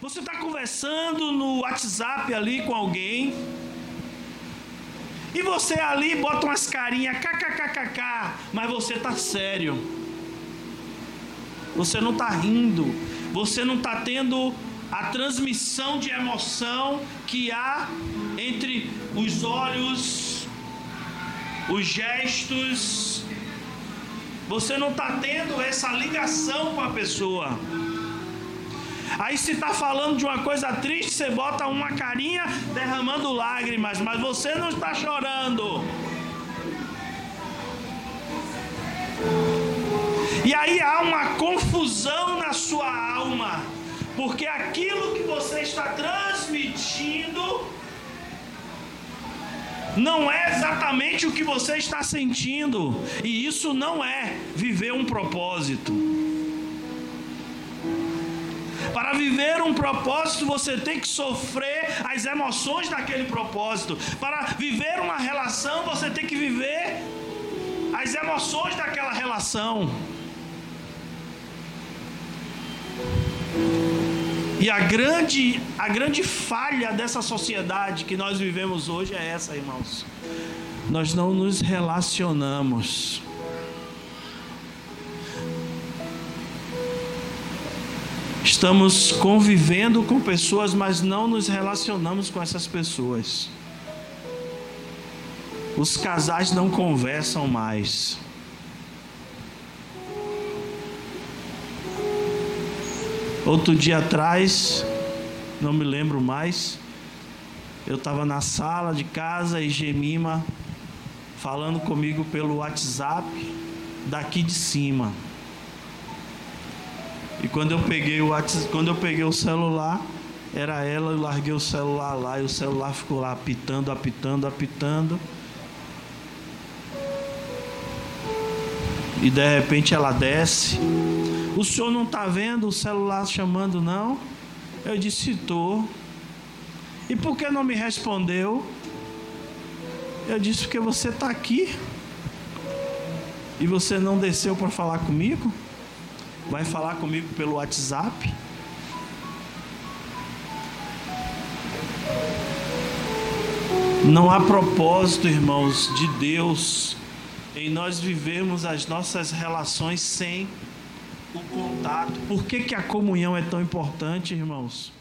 Você está conversando no WhatsApp ali com alguém. E você ali bota umas carinhas kkkk, mas você está sério. Você não está rindo. Você não está tendo a transmissão de emoção que há entre os olhos, os gestos. Você não está tendo essa ligação com a pessoa. Aí se está falando de uma coisa triste, você bota uma carinha derramando lágrimas, mas você não está chorando. E aí há uma confusão na sua alma porque aquilo que você está transmitindo não é exatamente o que você está sentindo, e isso não é viver um propósito. Para viver um propósito, você tem que sofrer as emoções daquele propósito. Para viver uma relação, você tem que viver as emoções daquela relação. E a grande, a grande falha dessa sociedade que nós vivemos hoje é essa, irmãos. Nós não nos relacionamos. Estamos convivendo com pessoas, mas não nos relacionamos com essas pessoas. Os casais não conversam mais. Outro dia atrás, não me lembro mais, eu estava na sala de casa e Gemima falando comigo pelo WhatsApp daqui de cima. E quando eu peguei o WhatsApp, quando eu peguei o celular, era ela, eu larguei o celular lá e o celular ficou lá apitando, apitando, apitando. E de repente ela desce o senhor não está vendo o celular chamando, não? Eu disse: estou. E por que não me respondeu? Eu disse: porque você está aqui. E você não desceu para falar comigo? Vai falar comigo pelo WhatsApp? Não há propósito, irmãos, de Deus em nós vivermos as nossas relações sem o contato. Por que, que a comunhão é tão importante, irmãos?